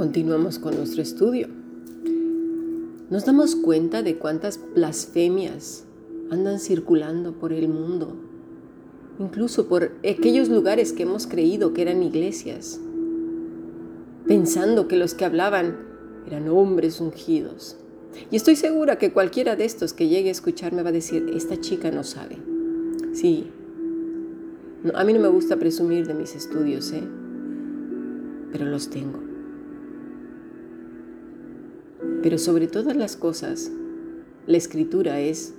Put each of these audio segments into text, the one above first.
Continuamos con nuestro estudio. Nos damos cuenta de cuántas blasfemias andan circulando por el mundo, incluso por aquellos lugares que hemos creído que eran iglesias, pensando que los que hablaban eran hombres ungidos. Y estoy segura que cualquiera de estos que llegue a escucharme va a decir, esta chica no sabe. Sí, a mí no me gusta presumir de mis estudios, ¿eh? pero los tengo. Pero sobre todas las cosas, la escritura es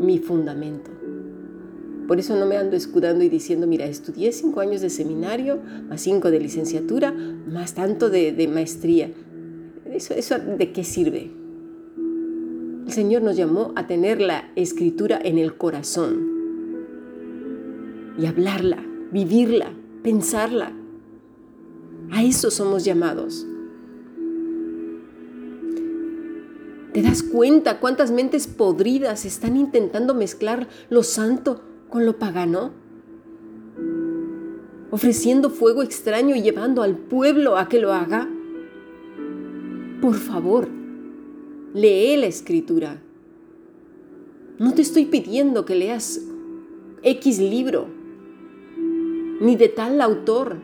mi fundamento. Por eso no me ando escudando y diciendo, mira, estudié cinco años de seminario, más cinco de licenciatura, más tanto de, maestría. ¿Eso, ¿Eso de qué sirve? El Señor nos llamó a tener la escritura en el corazón y hablarla, vivirla, pensarla. A eso somos llamados. ¿Te das cuenta cuántas mentes podridas están intentando mezclar lo santo con lo pagano? Ofreciendo fuego extraño y llevando al pueblo a que lo haga. Por favor, lee la escritura. No te estoy pidiendo que leas X libro, ni de tal autor,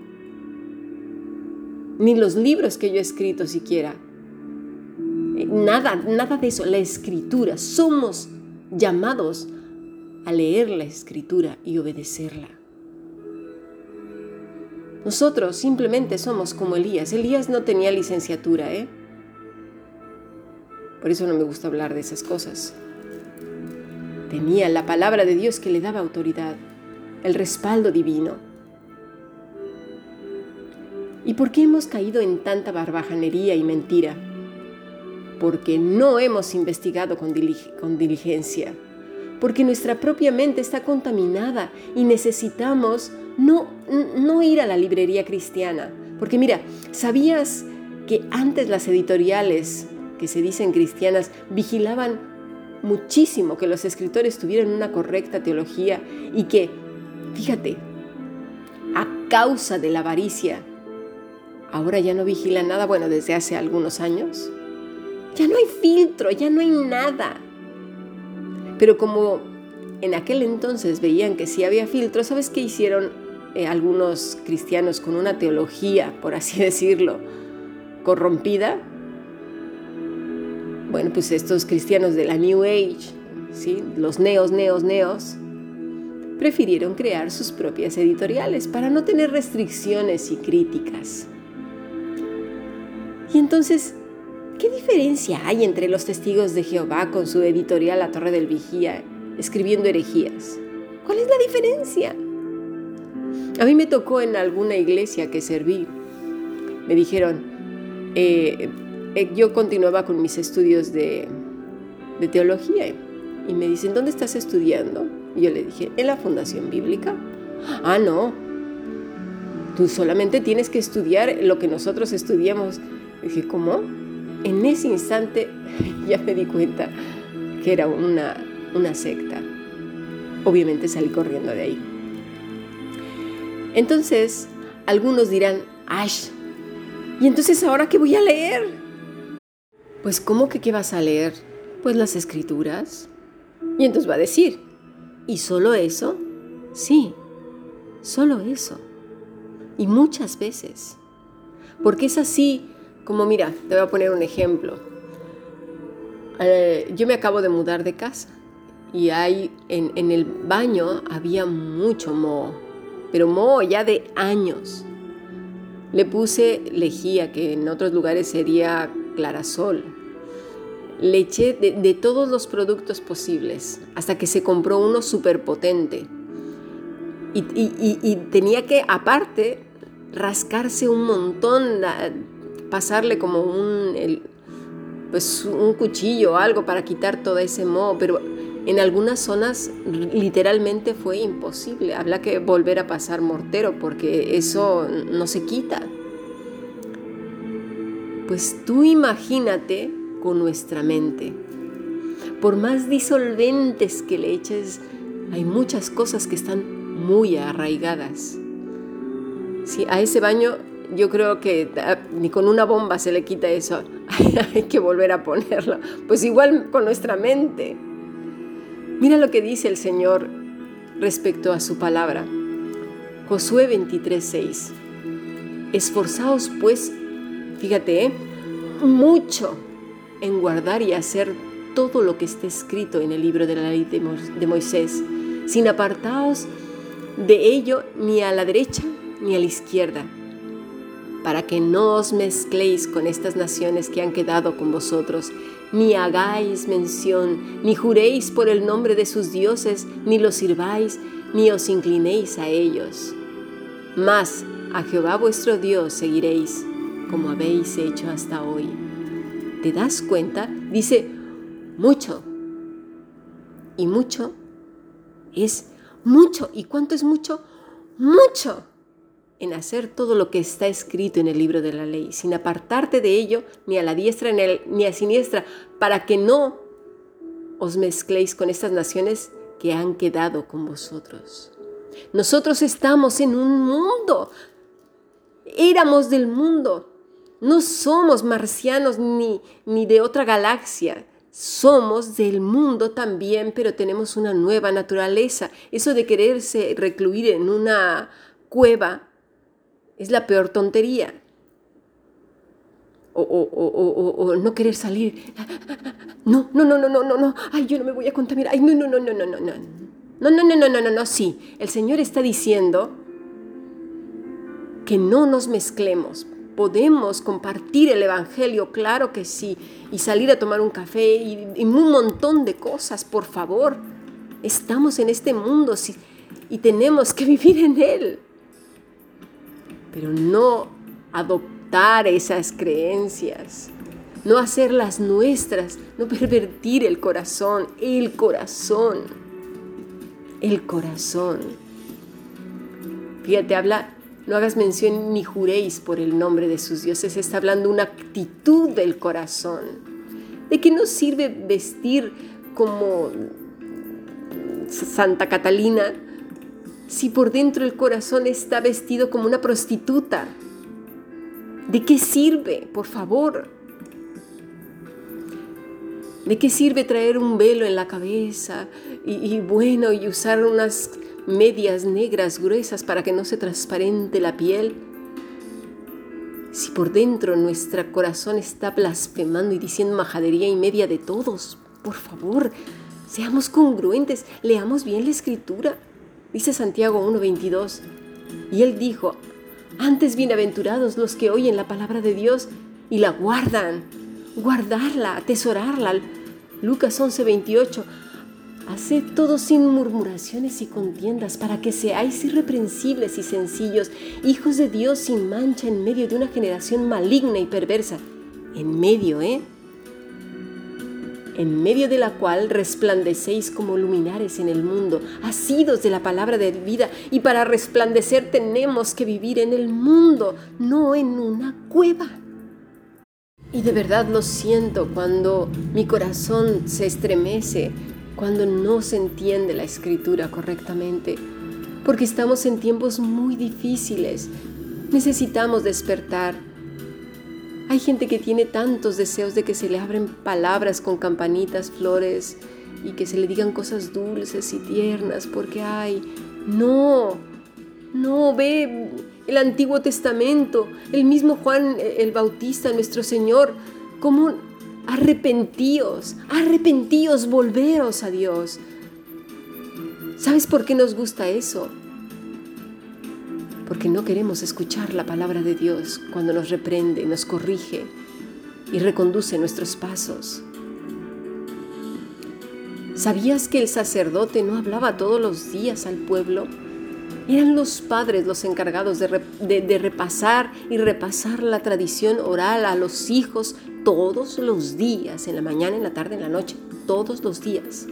ni los libros que yo he escrito siquiera. Nada, nada de eso. La escritura. Somos llamados a leer la escritura y obedecerla. Nosotros simplemente somos como Elías. Elías no tenía licenciatura, ¿eh? Por eso no me gusta hablar de esas cosas. Tenía la palabra de Dios que le daba autoridad, el respaldo divino. ¿Y por qué hemos caído en tanta barbajanería y mentira? Porque no hemos investigado con, diligencia, porque nuestra propia mente está contaminada y necesitamos no, no ir a la librería cristiana. Porque mira, ¿sabías que antes las editoriales que se dicen cristianas vigilaban muchísimo que los escritores tuvieran una correcta teología y que, fíjate, a causa de la avaricia, ahora ya no vigilan nada, bueno, desde hace algunos años, ya no hay filtro, ya no hay nada. Pero como en aquel entonces veían que sí había filtro, ¿sabes qué hicieron eh, algunos cristianos con una teología, por así decirlo, corrompida? Bueno, pues estos cristianos de la New Age, ¿sí? los neos, neos, neos, prefirieron crear sus propias editoriales para no tener restricciones y críticas. Y entonces ¿Qué diferencia hay entre los testigos de Jehová con su editorial La Torre del Vigía escribiendo herejías? ¿Cuál es la diferencia? A mí me tocó en alguna iglesia que serví. Me dijeron, eh, eh, yo continuaba con mis estudios de, teología y me dicen, ¿dónde estás estudiando? Y yo le dije, en la Fundación Bíblica. Ah, no, tú solamente tienes que estudiar lo que nosotros estudiamos. dije, ¿cómo? En ese instante ya me di cuenta que era una, una secta. Obviamente salí corriendo de ahí. Entonces, algunos dirán, ¡Ash! ¿Y entonces ahora qué voy a leer? Pues, ¿cómo que qué vas a leer? Pues las escrituras. Y entonces va a decir, ¿y solo eso? Sí, solo eso. Y muchas veces. Porque es así como mira, te voy a poner un ejemplo. Eh, yo me acabo de mudar de casa y hay en, el baño había mucho moho, pero moho ya de años. Le puse lejía, que en otros lugares sería clarasol. Le eché de, todos los productos posibles hasta que se compró uno súper potente. Y, y, tenía que, aparte, rascarse un montón pasarle como un, pues un cuchillo o algo para quitar todo ese moho, pero en algunas zonas literalmente fue imposible. Habla que volver a pasar mortero porque eso no se quita. Pues tú imagínate con nuestra mente. Por más disolventes que le eches, hay muchas cosas que están muy arraigadas. Si a ese baño yo creo que ah, ni con una bomba se le quita eso. Hay que volver a ponerlo. Pues igual con nuestra mente. Mira lo que dice el Señor respecto a su palabra. Josué 23:6. Esforzaos pues, fíjate, ¿eh? mucho en guardar y hacer todo lo que está escrito en el libro de la ley de Moisés, sin apartaos de ello ni a la derecha ni a la izquierda, para que no os mezcléis con estas naciones que han quedado con vosotros, ni hagáis mención, ni juréis por el nombre de sus dioses, ni los sirváis, ni os inclinéis a ellos. Mas a Jehová vuestro Dios seguiréis, como habéis hecho hasta hoy. ¿Te das cuenta? Dice, mucho. Y mucho es mucho. ¿Y cuánto es mucho? Mucho en hacer todo lo que está escrito en el libro de la ley, sin apartarte de ello ni a la diestra ni a siniestra, para que no os mezcléis con estas naciones que han quedado con vosotros. Nosotros estamos en un mundo, éramos del mundo, no somos marcianos ni, ni de otra galaxia, somos del mundo también, pero tenemos una nueva naturaleza. Eso de quererse recluir en una cueva es la peor tontería. O, o, no querer salir. No, no, no, no, no, no, no. Ay, yo no me voy a contaminar. Ay, no, no, no, no, no, no, no. No, no, no, no, no, no, no, sí. El Señor está diciendo que no nos mezclemos, podemos compartir el Evangelio, claro que sí, y salir a tomar un café y, un montón de cosas, por favor. Estamos en este mundo y tenemos que vivir en él. Pero no adoptar esas creencias, no hacerlas nuestras, no pervertir el corazón, el corazón, el corazón. Fíjate, habla no hagas mención ni juréis por el nombre de sus dioses. Está hablando una actitud del corazón. ¿De qué nos sirve vestir como Santa Catalina si por dentro el corazón está vestido como una prostituta? ¿De qué sirve, por favor? ¿De qué sirve traer un velo en la cabeza y, bueno y usar unas medias negras gruesas para que no se transparente la piel? Si por dentro nuestro corazón está blasfemando y diciendo majadería y media de todos, por favor, seamos congruentes, leamos bien la escritura. Dice Santiago 1:22. Y él dijo, antes bienaventurados los que oyen la palabra de Dios y la guardan, guardarla, atesorarla. Lucas 11:28. Haced todo sin murmuraciones y contiendas, para que seáis irreprensibles y sencillos, hijos de Dios sin mancha en medio de una generación maligna y perversa. En medio, ¿eh? En medio de la cual resplandecéis como luminares en el mundo, asidos de la palabra de vida, y para resplandecer tenemos que vivir en el mundo, no en una cueva. Y de verdad lo siento cuando mi corazón se estremece cuando no se entiende la escritura correctamente, porque estamos en tiempos muy difíciles. Necesitamos despertar. Hay gente que tiene tantos deseos de que se le abren palabras con campanitas, flores y que se le digan cosas dulces y tiernas, porque hay, no, no, ve el Antiguo Testamento, el mismo Juan el Bautista, nuestro Señor, como Arrepentíos, arrepentíos, volveros a Dios. ¿Sabes por qué nos gusta eso? Porque no queremos escuchar la palabra de Dios cuando nos reprende, nos corrige y reconduce nuestros pasos. ¿Sabías que el sacerdote no hablaba todos los días al pueblo? Eran los padres los encargados de, de, repasar y repasar la tradición oral a los hijos todos los días, en la mañana, en la tarde, en la noche, todos los días.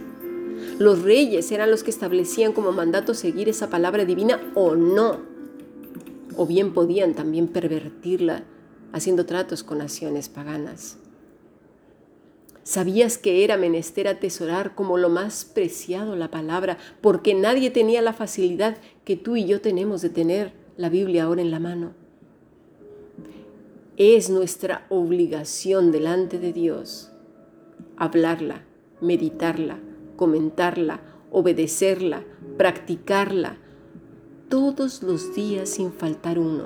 Los reyes eran los que establecían como mandato seguir esa palabra divina o no. O bien podían también pervertirla haciendo tratos con naciones paganas. ¿Sabías que era menester atesorar como lo más preciado la palabra, porque nadie tenía la facilidad que tú y yo tenemos de tener la Biblia ahora en la mano? Es nuestra obligación delante de Dios hablarla, meditarla, comentarla, obedecerla, practicarla, todos los días sin faltar uno.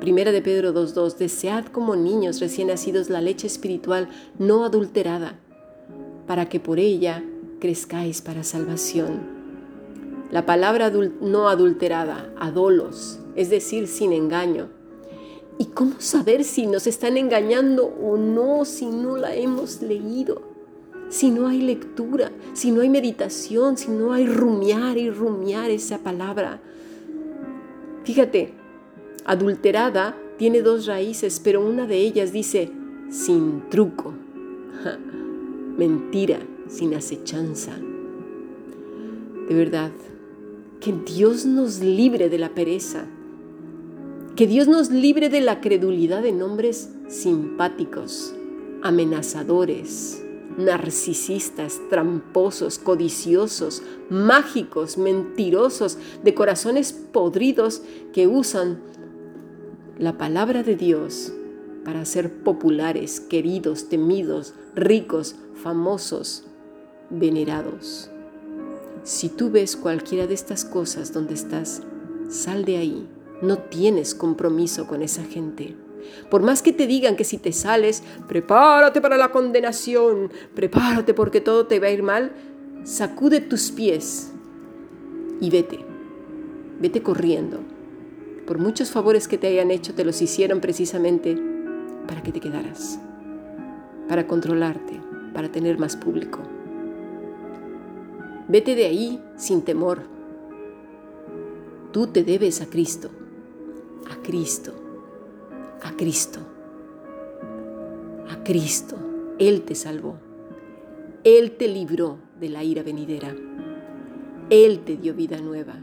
Primera de Pedro 2.2, desead como niños recién nacidos la leche espiritual no adulterada, para que por ella crezcáis para salvación. La palabra no adulterada, adolos, es decir, sin engaño, ¿Y cómo saber si nos están engañando o no si no la hemos leído? Si no hay lectura, si no hay meditación, si no hay rumiar y rumiar esa palabra. Fíjate, adulterada tiene dos raíces, pero una de ellas dice sin truco. Mentira, sin acechanza. De verdad, que Dios nos libre de la pereza que Dios nos libre de la credulidad de nombres simpáticos, amenazadores, narcisistas, tramposos, codiciosos, mágicos, mentirosos, de corazones podridos que usan la palabra de Dios para ser populares, queridos, temidos, ricos, famosos, venerados. Si tú ves cualquiera de estas cosas donde estás, sal de ahí no tienes compromiso con esa gente. Por más que te digan que si te sales, prepárate para la condenación, prepárate porque todo te va a ir mal, sacude tus pies y vete. Vete corriendo. Por muchos favores que te hayan hecho, te los hicieron precisamente para que te quedaras, para controlarte, para tener más público. Vete de ahí sin temor. Tú te debes a Cristo a Cristo, a Cristo, a Cristo. Él te salvó. Él te libró de la ira venidera. Él te dio vida nueva.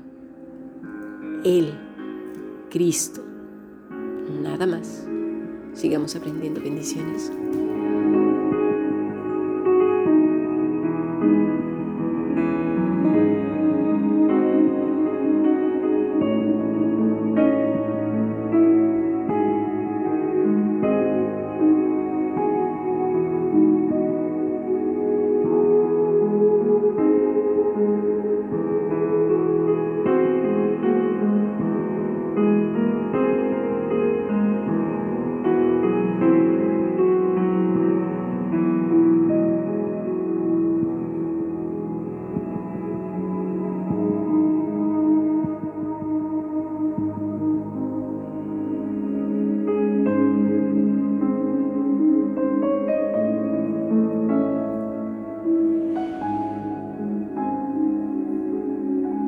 Él, Cristo. Nada más. Sigamos aprendiendo bendiciones.